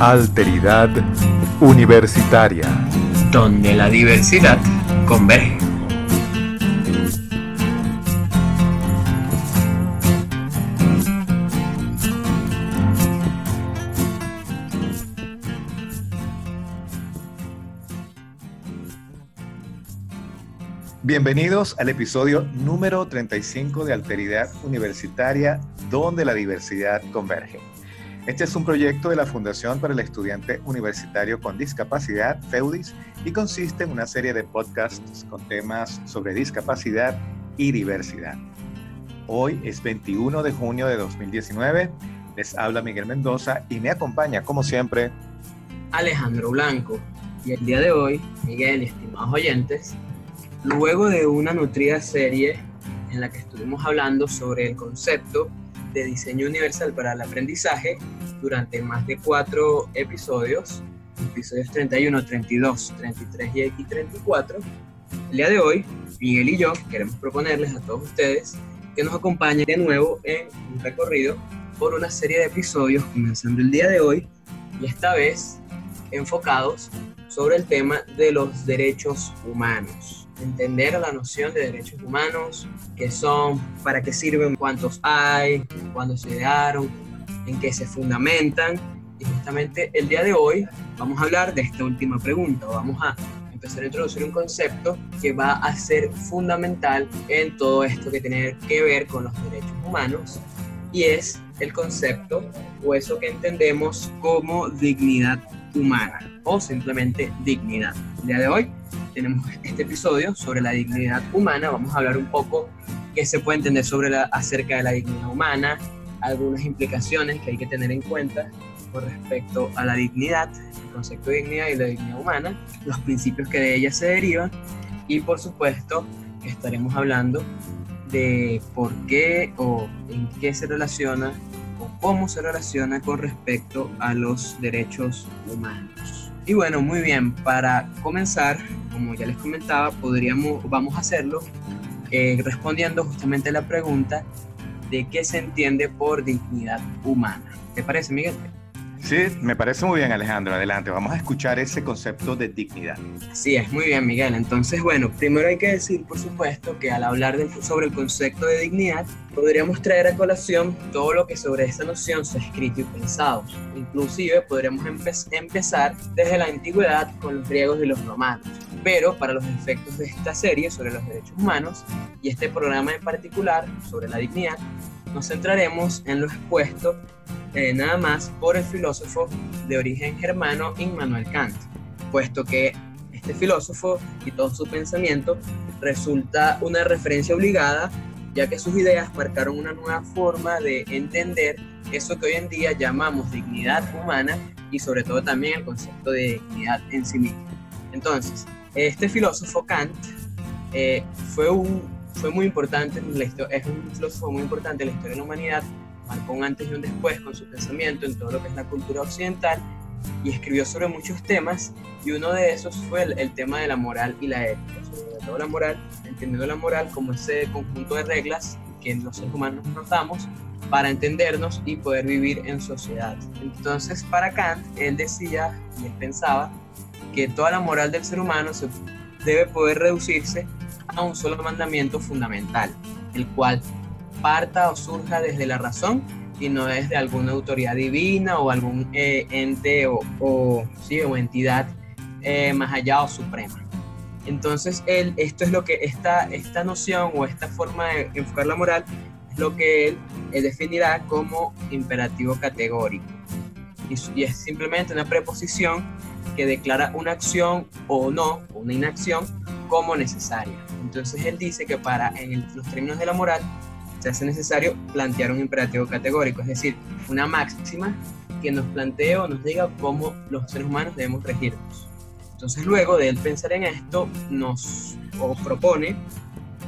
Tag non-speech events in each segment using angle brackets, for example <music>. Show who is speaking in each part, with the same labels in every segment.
Speaker 1: Alteridad Universitaria.
Speaker 2: Donde la diversidad converge.
Speaker 1: Bienvenidos al episodio número 35 de Alteridad Universitaria, donde la diversidad converge. Este es un proyecto de la Fundación para el Estudiante Universitario con Discapacidad, FEUDIS, y consiste en una serie de podcasts con temas sobre discapacidad y diversidad. Hoy es 21 de junio de 2019. Les habla Miguel Mendoza y me acompaña, como siempre,
Speaker 2: Alejandro Blanco. Y el día de hoy, Miguel estimados oyentes, luego de una nutrida serie en la que estuvimos hablando sobre el concepto de diseño universal para el aprendizaje durante más de cuatro episodios, episodios 31, 32, 33 y 34. El día de hoy, Miguel y yo queremos proponerles a todos ustedes que nos acompañen de nuevo en un recorrido por una serie de episodios comenzando el día de hoy y esta vez enfocados sobre el tema de los derechos humanos entender la noción de derechos humanos, qué son, para qué sirven, cuántos hay, cuándo se idearon, en qué se fundamentan. Y justamente el día de hoy vamos a hablar de esta última pregunta. Vamos a empezar a introducir un concepto que va a ser fundamental en todo esto que tiene que ver con los derechos humanos y es el concepto o eso que entendemos como dignidad humana o simplemente dignidad. El día de hoy tenemos este episodio sobre la dignidad humana. Vamos a hablar un poco qué se puede entender sobre la, acerca de la dignidad humana, algunas implicaciones que hay que tener en cuenta con respecto a la dignidad, el concepto de dignidad y la dignidad humana, los principios que de ella se derivan y por supuesto estaremos hablando de por qué o en qué se relaciona o cómo se relaciona con respecto a los derechos humanos. Y bueno, muy bien, para comenzar, como ya les comentaba, podríamos, vamos a hacerlo eh, respondiendo justamente la pregunta de qué se entiende por dignidad humana. ¿Te parece, Miguel?
Speaker 1: Sí, me parece muy bien, Alejandro. Adelante, vamos a escuchar ese concepto de dignidad.
Speaker 2: Sí, es muy bien, Miguel. Entonces, bueno, primero hay que decir, por supuesto, que al hablar sobre el concepto de dignidad, podríamos traer a colación todo lo que sobre esta noción se ha escrito y pensado. Inclusive podríamos empezar desde la antigüedad con los griegos y los romanos. Pero para los efectos de esta serie sobre los derechos humanos y este programa en particular sobre la dignidad, nos centraremos en lo expuesto eh, nada más por el filósofo de origen germano Immanuel Kant, puesto que este filósofo y todo su pensamiento resulta una referencia obligada, ya que sus ideas marcaron una nueva forma de entender eso que hoy en día llamamos dignidad humana y sobre todo también el concepto de dignidad en sí mismo. Entonces, este filósofo Kant eh, fue, un, fue muy importante, en la es un filósofo muy importante en la historia de la humanidad marcó un antes y un después con su pensamiento en todo lo que es la cultura occidental y escribió sobre muchos temas y uno de esos fue el, tema de la moral y la ética, sobre todo la moral, entendiendo la moral como ese conjunto de reglas que los seres humanos nos damos para entendernos y poder vivir en sociedad. Entonces, para Kant, él decía y pensaba que toda la moral del ser humano debe poder reducirse a un solo mandamiento fundamental, el cual parta o surja desde la razón y no desde alguna autoridad divina o algún eh, ente o, sí, o entidad eh, más allá o suprema. Entonces, él, esto es lo que esta, esta noción o esta forma de enfocar la moral es lo que él, definirá como imperativo categórico. Y, y, es simplemente una preposición que declara una acción o no, una inacción, como necesaria. Entonces, él dice que para, en los términos de la moral, se hace necesario plantear un imperativo categórico, es decir, una máxima que nos plantee o nos diga cómo los seres humanos debemos regirnos. Entonces luego de él pensar en esto, nos propone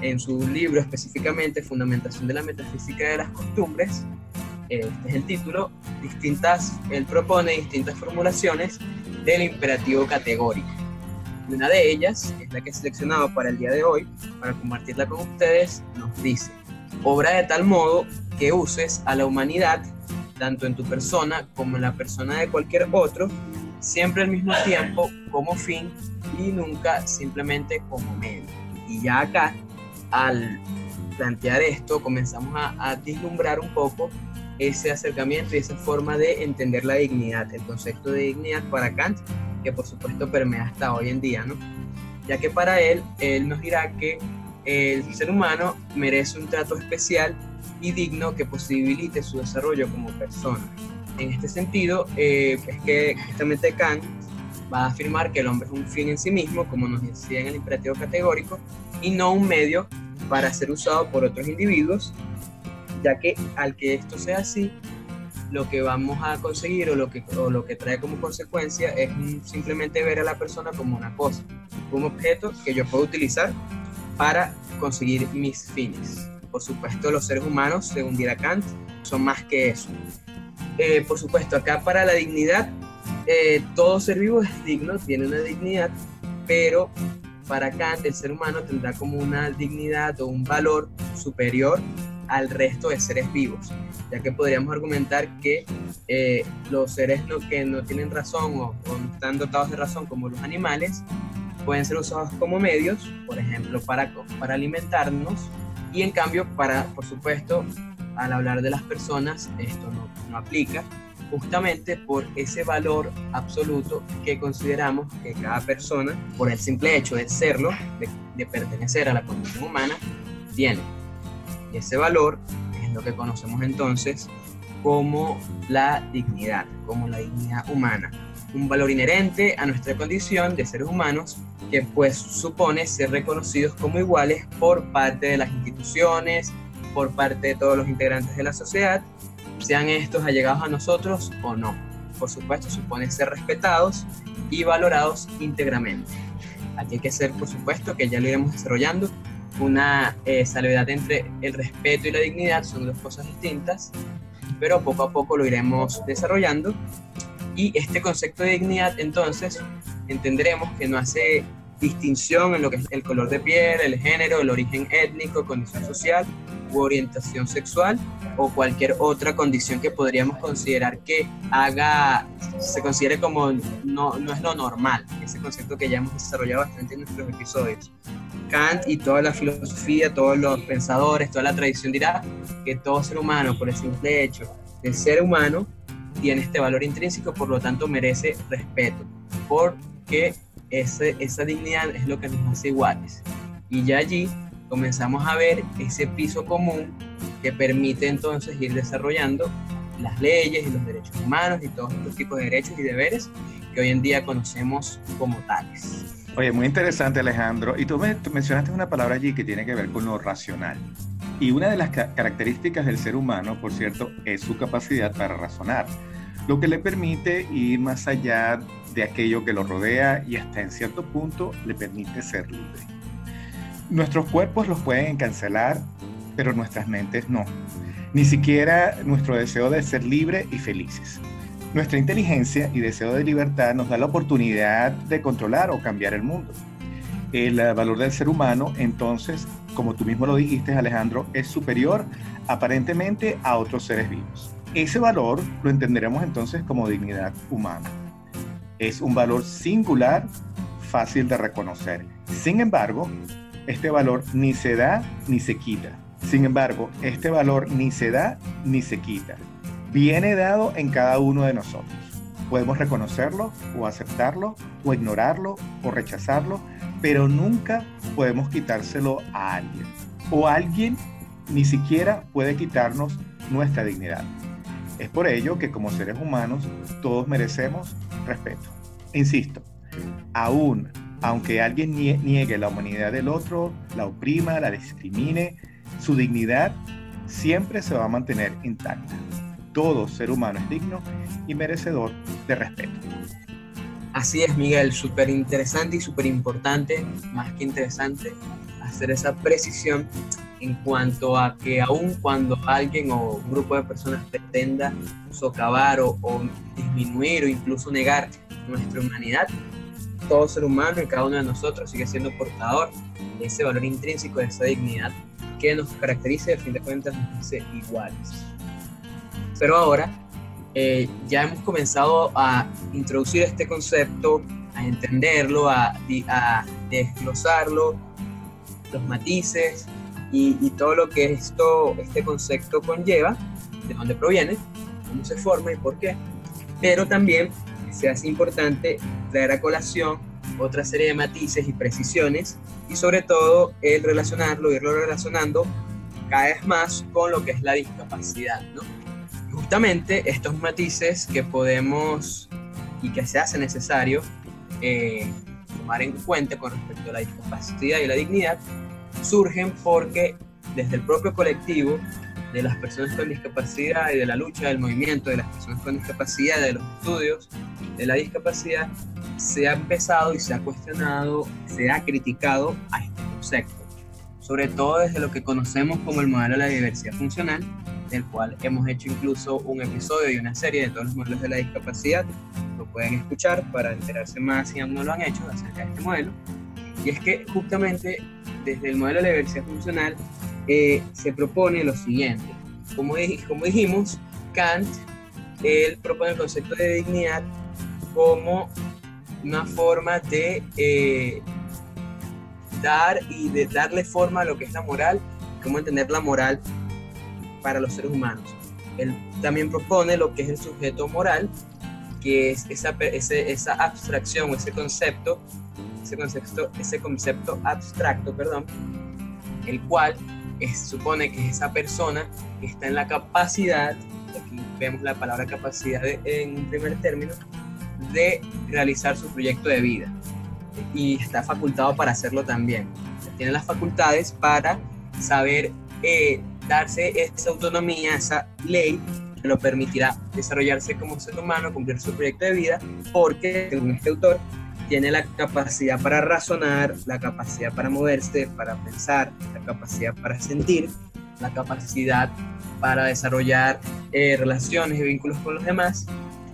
Speaker 2: en su libro específicamente Fundamentación de la Metafísica de las Costumbres, este es el título, distintas, él propone distintas formulaciones del imperativo categórico. Y una de ellas, es la que he seleccionado para el día de hoy, para compartirla con ustedes, nos dice, obra de tal modo que uses a la humanidad tanto en tu persona como en la persona de cualquier otro, siempre al mismo tiempo como fin y nunca simplemente como medio. Y ya acá, al plantear esto, comenzamos a, a vislumbrar un poco ese acercamiento y esa forma de entender la dignidad, el concepto de dignidad para Kant, que por supuesto permea hasta hoy en día, ¿no? Ya que para él, él nos dirá que el ser humano merece un trato especial y digno que posibilite su desarrollo como persona. En este sentido, eh, es que justamente Kant va a afirmar que el hombre es un fin en sí mismo, como nos decía en el imperativo categórico, y no un medio para ser usado por otros individuos, ya que al que esto sea así, lo que vamos a conseguir o lo que, o lo que trae como consecuencia es simplemente ver a la persona como una cosa, un objeto que yo puedo utilizar para conseguir mis fines. Por supuesto, los seres humanos, según dirá Kant, son más que eso. Eh, por supuesto, acá para la dignidad, eh, todo ser vivo es digno, tiene una dignidad, pero para Kant el ser humano tendrá como una dignidad o un valor superior al resto de seres vivos, ya que podríamos argumentar que eh, los seres que no tienen razón o, no están dotados de razón, como los animales, pueden ser usados como medios, por ejemplo, para, para alimentarnos, y en cambio, para, por supuesto, al hablar de las personas, esto no, no aplica, justamente por ese valor absoluto que consideramos que cada persona, por el simple hecho de serlo, de, de pertenecer a la condición humana, tiene. Y ese valor es lo que conocemos entonces como la dignidad, como la dignidad humana. Un valor inherente a nuestra condición de seres humanos que pues supone ser reconocidos como iguales por parte de las instituciones, por parte de todos los integrantes de la sociedad, sean estos allegados a nosotros o no. Por supuesto, supone ser respetados y valorados íntegramente. Aquí hay que ser, por supuesto, que ya lo iremos desarrollando, una eh, salvedad entre el respeto y la dignidad son dos cosas distintas, pero poco a poco lo iremos desarrollando. Y este concepto de dignidad, entonces, entenderemos que no hace distinción en lo que es el color de piel, el género, el origen étnico, condición social u orientación sexual o cualquier otra condición que podríamos considerar que haga, se considere como no, no es lo normal, ese concepto que ya hemos desarrollado bastante en nuestros episodios. Kant y toda la filosofía, todos los pensadores, toda la tradición dirá que todo ser humano, por el simple hecho de ser humano, tiene este valor intrínseco, por lo tanto merece respeto, porque ese, esa dignidad es lo que nos hace iguales. Y ya allí comenzamos a ver ese piso común que permite entonces ir desarrollando las leyes y los derechos humanos y todos estos tipos de derechos y deberes que hoy en día conocemos como tales.
Speaker 1: Oye, muy interesante Alejandro. Y tú, me, mencionaste una palabra allí que tiene que ver con lo racional. Y una de las características del ser humano, por cierto, es su capacidad para razonar, lo que le permite ir más allá de aquello que lo rodea y hasta en cierto punto le permite ser libre. Nuestros cuerpos los pueden cancelar, pero nuestras mentes no. Ni siquiera nuestro deseo de ser libre y felices. Nuestra inteligencia y deseo de libertad nos da la oportunidad de controlar o cambiar el mundo. El eh, valor del ser humano, entonces, como tú mismo lo dijiste, Alejandro, es superior aparentemente a otros seres vivos. Ese valor lo entenderemos entonces como dignidad humana. Es un valor singular, fácil de reconocer. Sin embargo, este valor ni se da ni se quita. Sin embargo, este valor ni se da ni se quita viene dado en cada uno de nosotros. Podemos reconocerlo o aceptarlo o ignorarlo o rechazarlo, pero nunca podemos quitárselo a alguien. O alguien ni siquiera puede quitarnos nuestra dignidad. Es por ello que como seres humanos todos merecemos respeto. Insisto, aún aunque alguien niegue la humanidad del otro, la oprima, la discrimine, su dignidad siempre se va a mantener intacta todo ser humano es digno y merecedor de respeto.
Speaker 2: Así es, Miguel, súper interesante y súper importante, más que interesante, hacer esa precisión en cuanto a que aun cuando alguien o un grupo de personas pretenda socavar o, disminuir o incluso negar nuestra humanidad, todo ser humano y cada uno de nosotros sigue siendo portador de ese valor intrínseco, de esa dignidad que nos caracteriza y al fin de cuentas nos hace iguales. Pero ahora eh, ya hemos comenzado a introducir este concepto, a entenderlo, a, a desglosarlo, los matices y, y, todo lo que esto, este concepto conlleva, de dónde proviene, cómo se forma y por qué. Pero también se hace importante traer a colación otra serie de matices y precisiones y sobre todo el relacionarlo, irlo relacionando cada vez más con lo que es la discapacidad, ¿no? Justamente estos matices que podemos y que se hace necesario eh, tomar en cuenta con respecto a la discapacidad y la dignidad surgen porque desde el propio colectivo de las personas con discapacidad y de la lucha del movimiento de las personas con discapacidad, de los estudios de la discapacidad, se ha empezado y se ha cuestionado, se ha criticado a este concepto, sobre todo desde lo que conocemos como el modelo de la diversidad funcional, del cual hemos hecho incluso un episodio y una serie de todos los modelos de la discapacidad, lo pueden escuchar para enterarse más si aún no lo han hecho acerca de este modelo, y es que justamente desde el modelo de la diversidad funcional eh, se propone lo siguiente. Como, como dijimos, Kant, él propone el concepto de dignidad como una forma de eh, dar y de darle forma a lo que es la moral, cómo entender la moral para los seres humanos. Él también propone lo que es el sujeto moral, que es esa, esa abstracción, ese concepto, ese concepto, ese concepto abstracto, perdón, el cual supone que es esa persona que está en la capacidad, aquí vemos la palabra capacidad en un primer término, de realizar su proyecto de vida y está facultado para hacerlo también. Tiene las facultades para saber eh, darse esa autonomía, esa ley que lo permitirá desarrollarse como ser humano, cumplir su proyecto de vida, porque, según este autor, tiene la capacidad para razonar, la capacidad para moverse, para pensar, la capacidad para sentir, la capacidad para desarrollar eh, relaciones y vínculos con los demás.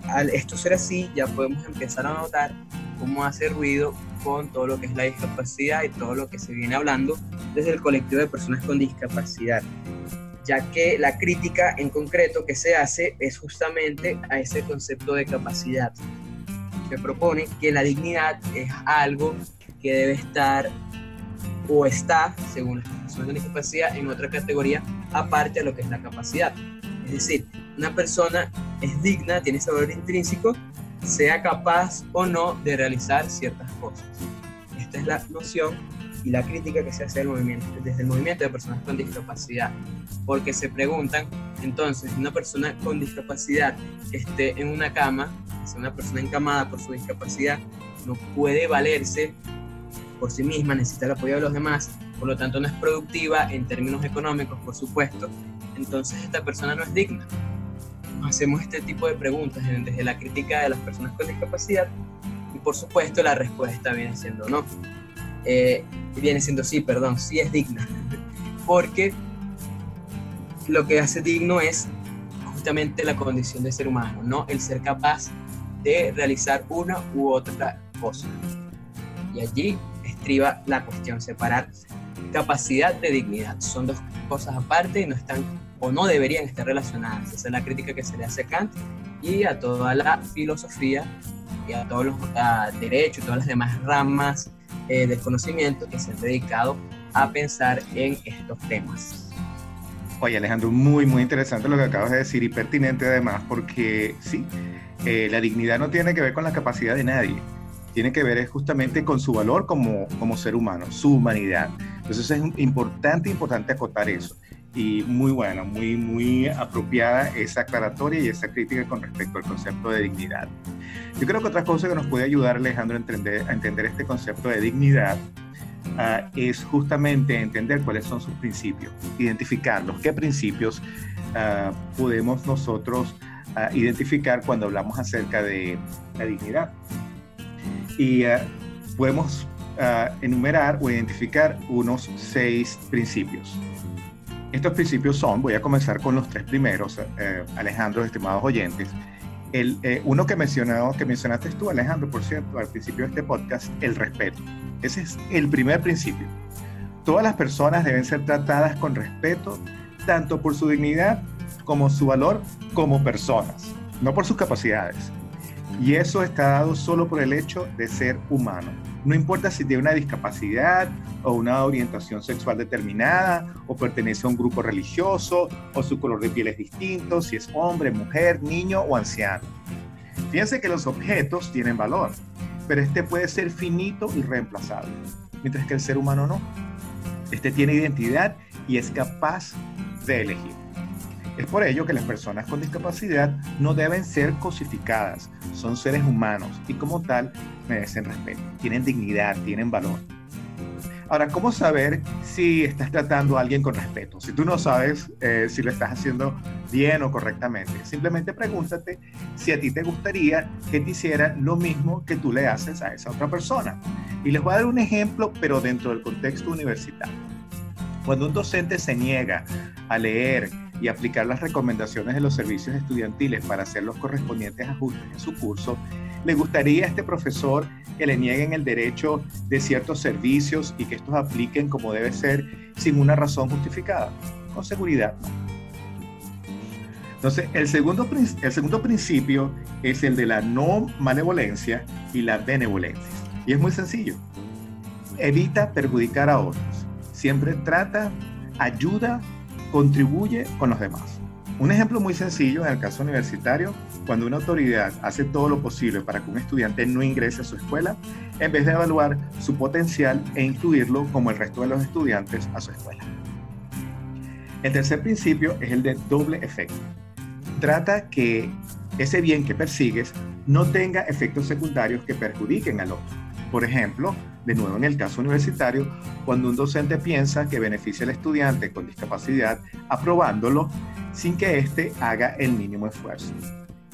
Speaker 2: Al esto ser así, ya podemos empezar a notar cómo hace ruido con todo lo que es la discapacidad y todo lo que se viene hablando desde el colectivo de personas con discapacidad, ya que la crítica en concreto que se hace es justamente a ese concepto de capacidad que propone que la dignidad es algo que debe estar o está, según las personas con discapacidad, en otra categoría aparte de lo que es la capacidad. Es decir, una persona es digna, tiene ese valor intrínseco, sea capaz o no de realizar ciertas cosas. Esta es la noción y la crítica que se hace del movimiento, desde el movimiento de personas con discapacidad, porque se preguntan, entonces, una persona con discapacidad que esté en una cama, sea una persona encamada por su discapacidad, no puede valerse por sí misma, necesita el apoyo de los demás, por lo tanto no es productiva en términos económicos, por supuesto, entonces esta persona no es digna. Hacemos este tipo de preguntas desde la crítica de las personas con discapacidad y por supuesto la respuesta viene siendo no. Eh, viene siendo sí, perdón, sí es digna. <laughs> Porque lo que hace digno es justamente la condición de ser humano, no el ser capaz de realizar una u otra cosa. Y allí estriba la cuestión, separar capacidad de dignidad. Son dos cosas aparte y no están o no deberían estar relacionadas. Esa es la crítica que se le hace a Kant y a toda la filosofía y a todos los derechos y todas las demás ramas eh, del conocimiento que se han dedicado a pensar en estos temas.
Speaker 1: Oye Alejandro, muy, muy interesante lo que acabas de decir y pertinente además porque sí, eh, la dignidad no tiene que ver con la capacidad de nadie, tiene que ver justamente con su valor como, como ser humano, su humanidad. Entonces es importante, importante acotar eso. Y muy buena, muy, muy apropiada esa aclaratoria y esa crítica con respecto al concepto de dignidad. Yo creo que otra cosa que nos puede ayudar, Alejandro, a entender, a entender este concepto de dignidad uh, es justamente entender cuáles son sus principios, identificarlos, qué principios uh, podemos nosotros uh, identificar cuando hablamos acerca de la dignidad. Y podemos enumerar o identificar unos seis principios. Estos principios son, voy a comenzar con los tres primeros, Alejandro, estimados oyentes, eh, uno que, mencionado, que mencionaste tú, Alejandro, por cierto, al principio de este podcast, el respeto. Ese es el primer principio. Todas las personas deben ser tratadas con respeto, tanto por su dignidad como su valor como personas. no por sus capacidades. Y eso está dado solo por el hecho de ser humano. No importa si tiene una discapacidad o una orientación sexual determinada, o pertenece a un grupo religioso, o su color de piel es distinto, si es hombre, mujer, niño o anciano. Fíjense que los objetos tienen valor, pero este puede ser finito y reemplazable, mientras que el ser humano no. Este tiene identidad y es capaz de elegir. Es por ello que las personas con discapacidad no deben ser cosificadas, son seres humanos y como tal merecen respeto, tienen dignidad, tienen valor. Ahora, ¿cómo saber si estás tratando a alguien con respeto? Si tú no sabes eh, si lo estás haciendo bien o correctamente, simplemente pregúntate si a ti te gustaría que te hicieran lo mismo que tú le haces a esa otra persona. Y les voy a dar un ejemplo, pero dentro del contexto universitario. Cuando un docente se niega a leer y aplicar las recomendaciones de los servicios estudiantiles para hacer los correspondientes ajustes en su curso, ¿le gustaría a este profesor que le nieguen el derecho de ciertos servicios y que estos apliquen como debe ser sin una razón justificada? Con seguridad. Entonces, el segundo, el segundo principio es el de la no malevolencia y la benevolencia. Y es muy sencillo. Evita perjudicar a otros. Siempre trata, ayuda contribuye con los demás. Un ejemplo muy sencillo en el caso universitario, cuando una autoridad hace todo lo posible para que un estudiante no ingrese a su escuela, en vez de evaluar su potencial e incluirlo como el resto de los estudiantes a su escuela. El tercer principio es el de doble efecto. Trata que ese bien que persigues no tenga efectos secundarios que perjudiquen al otro. Por ejemplo, de nuevo en el caso universitario, cuando un docente piensa que beneficia al estudiante con discapacidad aprobándolo sin que éste haga el mínimo esfuerzo,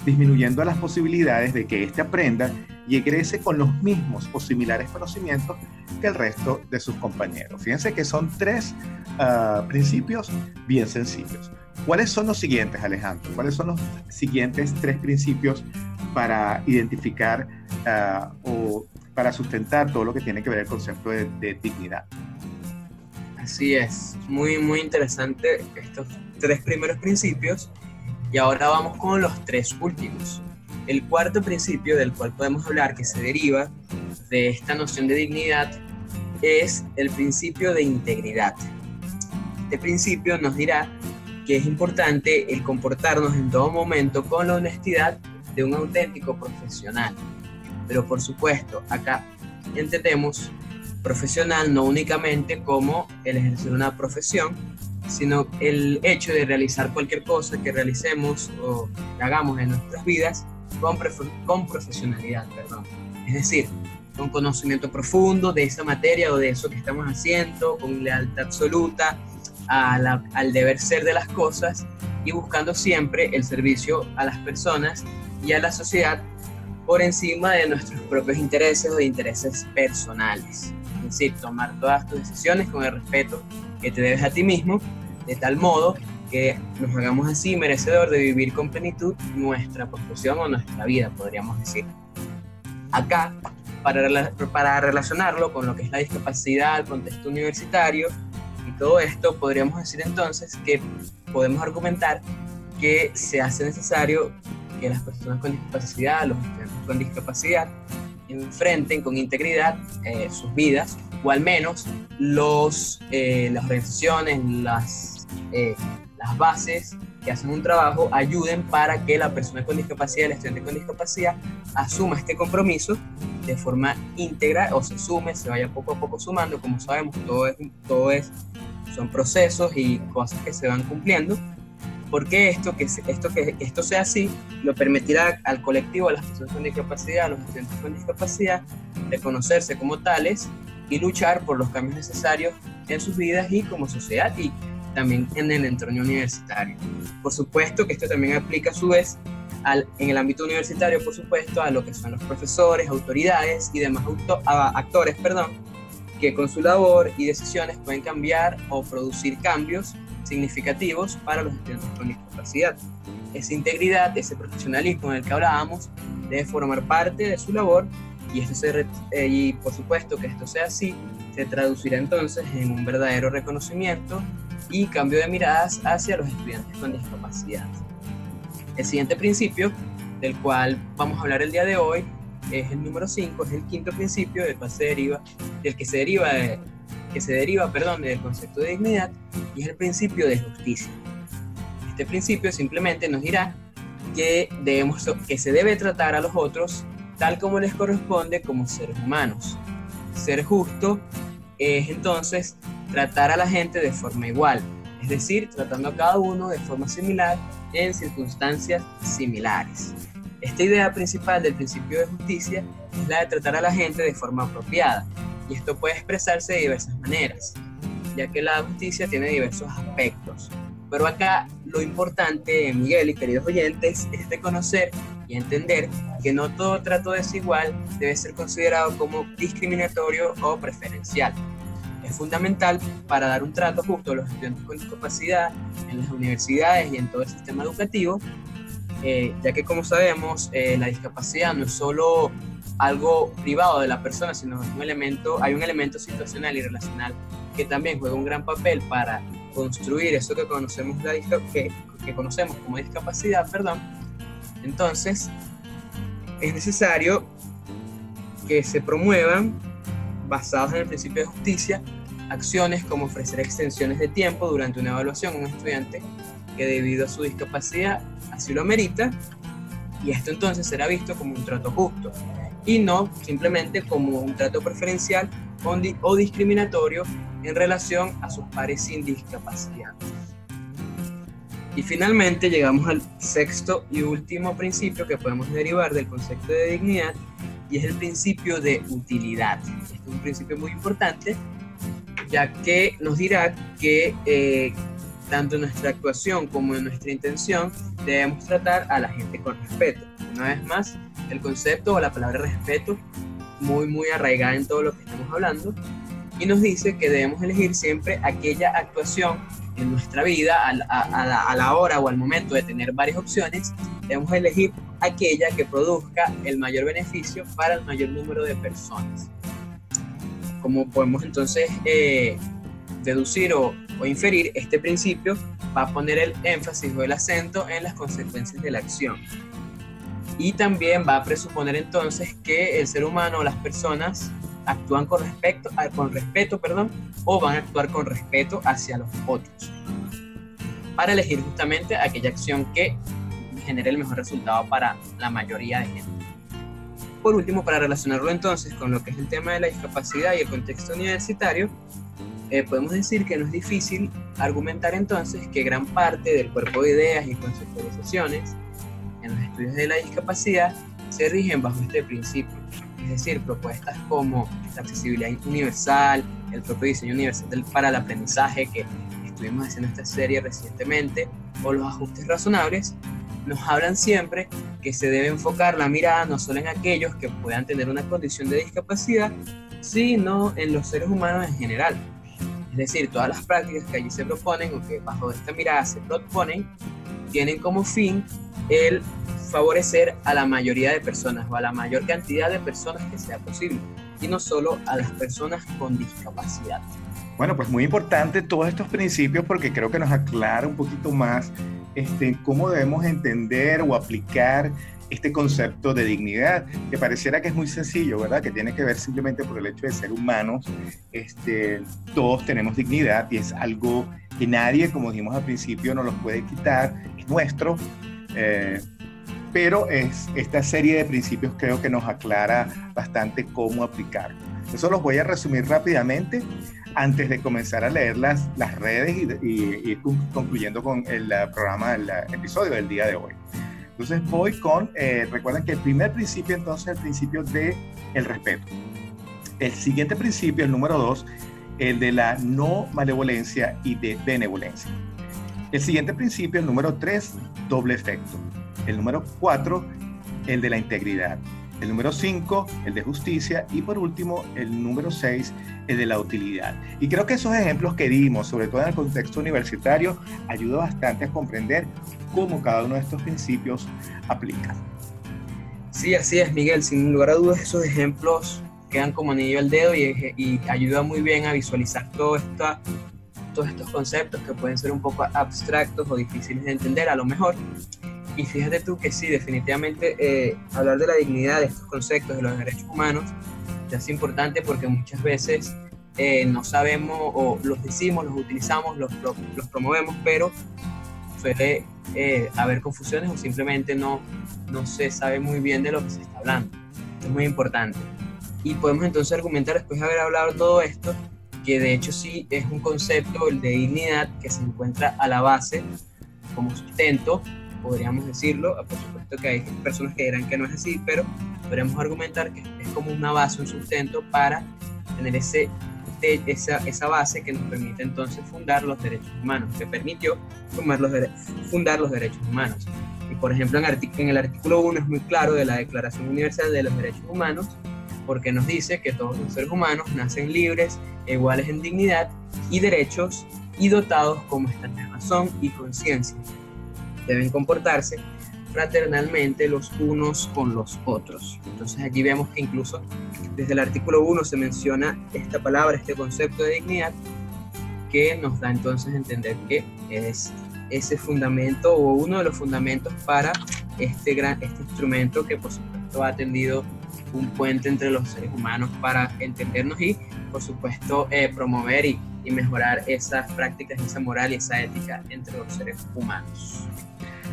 Speaker 1: disminuyendo las posibilidades de que éste aprenda y egrese con los mismos o similares conocimientos que el resto de sus compañeros. Fíjense que son tres ah, principios bien sencillos. ¿Cuáles son los siguientes, Alejandro? ¿Cuáles son los siguientes tres principios para identificar uh, o para sustentar todo lo que tiene que ver el concepto de, dignidad.
Speaker 2: Así es, muy, muy interesante estos tres primeros principios y ahora vamos con los tres últimos. El cuarto principio del cual podemos hablar que se deriva de esta noción de dignidad es el principio de integridad. Este principio nos dirá que es importante el comportarnos en todo momento con la honestidad de un auténtico profesional pero por supuesto, acá entendemos profesional no únicamente como el ejercer una profesión, sino el hecho de realizar cualquier cosa que realicemos o que hagamos en nuestras vidas con, con profesionalidad, perdón. Es decir, con conocimiento profundo de esa materia o de eso que estamos haciendo, con lealtad absoluta al deber ser de las cosas y buscando siempre el servicio a las personas y a la sociedad por encima de nuestros propios intereses o de intereses personales. Es decir, tomar todas tus decisiones con el respeto que te debes a ti mismo, de tal modo que nos hagamos así merecedor de vivir con plenitud nuestra profesión o nuestra vida, podríamos decir. Acá, para, para relacionarlo con lo que es la discapacidad, el contexto universitario y todo esto, podríamos decir entonces que podemos argumentar que se hace necesario que las personas con discapacidad, los con discapacidad, enfrenten con integridad eh, sus vidas, o al menos los, eh, las organizaciones, las, eh, las bases que hacen un trabajo ayuden para que la persona con discapacidad, el estudiante con discapacidad, asuma este compromiso de forma íntegra o se sume, se vaya poco a poco sumando. Como sabemos, todo es, todo es, son procesos y cosas que se van cumpliendo porque esto que, esto que esto sea así lo permitirá al colectivo, a las personas con discapacidad, a los estudiantes con discapacidad, reconocerse como tales y luchar por los cambios necesarios en sus vidas y como sociedad y también en el entorno universitario. Por supuesto que esto también aplica a su vez en el ámbito universitario, por supuesto, a lo que son los profesores, autoridades y demás actores, perdón, que con su labor y decisiones pueden cambiar o producir cambios significativos para los estudiantes con discapacidad. Esa integridad, ese profesionalismo del que hablábamos, debe formar parte de su labor y, esto se, eh, y por supuesto que esto sea así, se traducirá entonces en un verdadero reconocimiento y cambio de miradas hacia los estudiantes con discapacidad. El siguiente principio del cual vamos a hablar el día de hoy, es el número 5, es el quinto principio del cual se deriva, del que se deriva, de, que se deriva perdón, del concepto de dignidad y es el principio de justicia. Este principio simplemente nos dirá que, debemos, que se debe tratar a los otros tal como les corresponde como seres humanos. Ser justo es entonces tratar a la gente de forma igual, es decir, tratando a cada uno de forma similar en circunstancias similares. Esta idea principal del principio de justicia es la de tratar a la gente de forma apropiada, y esto puede expresarse de diversas maneras, ya que la justicia tiene diversos aspectos. Pero acá lo importante, Miguel y queridos oyentes, es de conocer y entender que no todo trato desigual debe ser considerado como discriminatorio o preferencial. Es fundamental para dar un trato justo a los estudiantes con discapacidad en las universidades y en todo el sistema educativo, eh, ya que como sabemos, eh, la discapacidad no es solo algo privado de la persona, sino un elemento, hay un elemento situacional y relacional que también juega un gran papel para construir eso que conocemos, la que, que conocemos como discapacidad, perdón, entonces es necesario que se promuevan, basados en el principio de justicia, acciones como ofrecer extensiones de tiempo durante una evaluación a un estudiante que debido a su discapacidad así lo merita, y esto entonces será visto como un trato justo y no simplemente como un trato preferencial o discriminatorio en relación a sus pares sin discapacidad. Y finalmente llegamos al sexto y último principio que podemos derivar del concepto de dignidad y es el principio de utilidad. Este es un principio muy importante ya que nos dirá que eh, tanto en nuestra actuación como en nuestra intención debemos tratar a la gente con respeto. Una vez más, el concepto o la palabra respeto muy muy arraigada en todo lo que estamos hablando y nos dice que debemos elegir siempre aquella actuación en nuestra vida a, la, hora o al momento de tener varias opciones, debemos elegir aquella que produzca el mayor beneficio para el mayor número de personas. Como podemos entonces eh, deducir o inferir, este principio va a poner el énfasis o el acento en las consecuencias de la acción. Y también va a presuponer entonces que el ser humano o las personas actúan con, respecto, con respeto perdón, o van a actuar con respeto hacia los otros para elegir justamente aquella acción que genere el mejor resultado para la mayoría de gente. Por último, para relacionarlo entonces con lo que es el tema de la discapacidad y el contexto universitario, eh, podemos decir que no es difícil argumentar entonces que gran parte del cuerpo de ideas y conceptualizaciones en los estudios de la discapacidad se rigen bajo este principio es decir, propuestas como la accesibilidad universal, el propio diseño universal para el aprendizaje que estuvimos haciendo esta serie recientemente, o los ajustes razonables, nos hablan siempre que se debe enfocar la mirada no solo en aquellos que puedan tener una condición de discapacidad, sino en los seres humanos en general. Es decir, todas las prácticas que allí se proponen o que bajo esta mirada se proponen, tienen como fin el favorecer a la mayoría de personas o a la mayor cantidad de personas que sea posible y no solo a las personas con discapacidad.
Speaker 1: Bueno, pues muy importante todos estos principios porque creo que nos aclara un poquito más este, cómo debemos entender o aplicar este concepto de dignidad, que pareciera que es muy sencillo, ¿verdad? Que tiene que ver simplemente por el hecho de ser humanos. Este, todos tenemos dignidad y es algo que nadie, como dijimos al principio, nos lo puede quitar, es nuestro. Eh, pero es, esta serie de principios creo que nos aclara bastante cómo aplicar. Eso los voy a resumir rápidamente antes de comenzar a leer las, las redes y, y, concluyendo con el programa, el episodio del día de hoy. Entonces voy con, eh, recuerden que el primer principio entonces es el principio de el respeto. El siguiente principio, el número dos, el de la no malevolencia y de benevolencia. El siguiente principio, el número tres, doble efecto. El número 4, el de la integridad. El número 5, el de justicia. Y por último, el número 6, el de la utilidad. Y creo que esos ejemplos que dimos, sobre todo en el contexto universitario, ayudan bastante a comprender cómo cada uno de estos principios aplica.
Speaker 2: Sí, así es, Miguel. Sin lugar a dudas, esos ejemplos quedan como anillo al dedo y, y ayudan muy bien a visualizar todo esta, todos estos conceptos que pueden ser un poco abstractos o difíciles de entender a lo mejor Y fíjate tú que sí, definitivamente eh, hablar de la dignidad, de estos conceptos, de los derechos humanos, es importante porque muchas veces eh, no sabemos o los decimos, los utilizamos, los, los, promovemos, pero suele eh, haber confusiones o simplemente no, no se sabe muy bien de lo que se está hablando. Es muy importante. Y podemos entonces argumentar, después de haber hablado todo esto, que de hecho sí es un concepto, el de dignidad, que se encuentra a la base como sustento, podríamos decirlo. Por supuesto que hay personas que dirán que no es así, pero podríamos argumentar que es como una base, un sustento para tener ese, esa, esa base que nos permite entonces fundar los derechos humanos, que permitió fundar los, fundar los derechos humanos. Y por ejemplo, en, en el artículo 1 es muy claro de la Declaración Universal de los Derechos Humanos, porque nos dice que todos los seres humanos nacen libres, iguales en dignidad y derechos y dotados como están de razón y conciencia. Deben comportarse fraternalmente los unos con los otros. Entonces allí vemos que incluso desde el artículo 1 se menciona esta palabra, este concepto de dignidad, que nos da entonces a entender que es ese fundamento o uno de los fundamentos para este gran este instrumento que por supuesto ha atendido un puente entre los seres humanos para entendernos y por supuesto eh, promover y, y mejorar esas prácticas, esa moral y esa ética entre los seres humanos.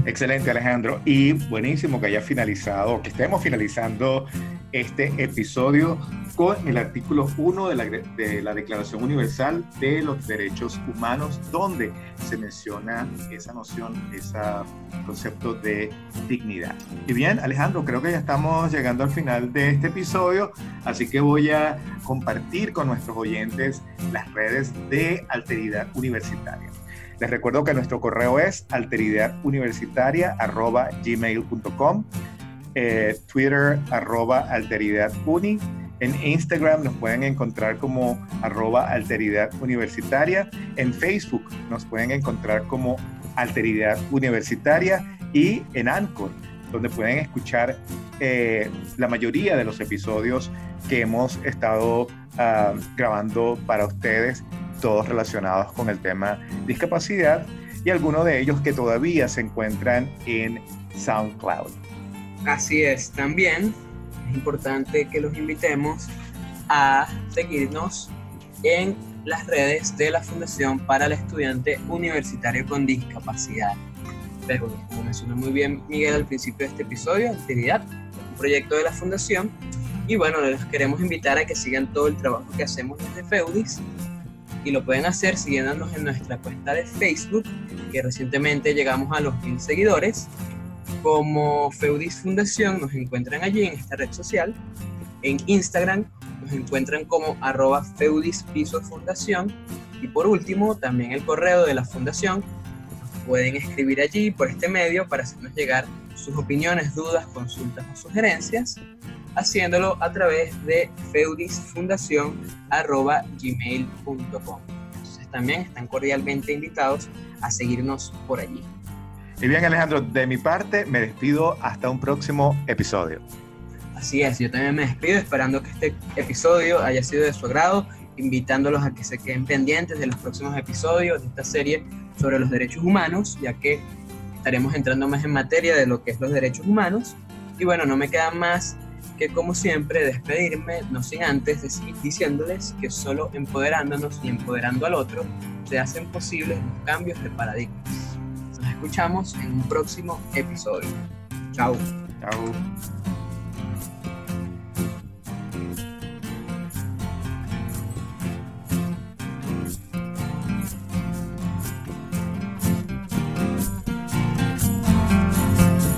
Speaker 1: Excelente, Alejandro. Y buenísimo que haya finalizado, que estemos finalizando este episodio con el artículo 1 de la, de la, Declaración Universal de los Derechos Humanos, donde se menciona esa noción, ese concepto de dignidad. Y bien, Alejandro, creo que ya estamos llegando al final de este episodio, así que voy a compartir con nuestros oyentes las redes de Alteridad Universitaria. Les recuerdo que nuestro correo es alteridaduniversitaria.gmail.com, eh, Twitter arroba alteridaduni, en Instagram nos pueden encontrar como arroba en Facebook nos pueden encontrar como alteridad universitaria y en Anchor, donde pueden escuchar eh, la mayoría de los episodios que hemos estado ah, grabando para ustedes todos relacionados con el tema discapacidad y algunos de ellos que todavía se encuentran en SoundCloud.
Speaker 2: Así es, también es importante que los invitemos a seguirnos en las redes de la Fundación para el Estudiante Universitario con Discapacidad. Pero, como mencionó muy bien Miguel al principio de este episodio, Actividad, un proyecto de la Fundación. Y bueno, les queremos invitar a que sigan todo el trabajo que hacemos desde FEUDIS y lo pueden hacer siguiéndonos en nuestra cuenta de Facebook, que recientemente llegamos a los mil seguidores. Como Feudis Fundación nos encuentran allí en esta red social. En Instagram nos encuentran como arroba Feudis Piso Fundación. Y por último, también el correo de la fundación. pueden escribir allí por este medio para hacernos llegar sus opiniones, dudas, consultas o sugerencias haciéndolo a través de feudisfundación.gmail.com. Entonces también están cordialmente invitados a seguirnos por allí.
Speaker 1: Y bien Alejandro, de mi parte me despido hasta un próximo episodio.
Speaker 2: Así es, yo también me despido esperando que este episodio haya sido de su agrado, invitándolos a que se queden pendientes de los próximos episodios de esta serie sobre los derechos humanos, ya que estaremos entrando más en materia de lo que es los derechos humanos. Y bueno, no me queda más que como siempre despedirme, no sin antes decir, diciéndoles que solo empoderándonos y empoderando al otro se hacen posibles los cambios de paradigmas. Nos escuchamos en un próximo episodio. Chao.
Speaker 1: Chao.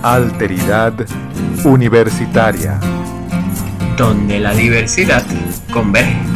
Speaker 1: Alteridad Universitaria
Speaker 2: donde la diversidad converge.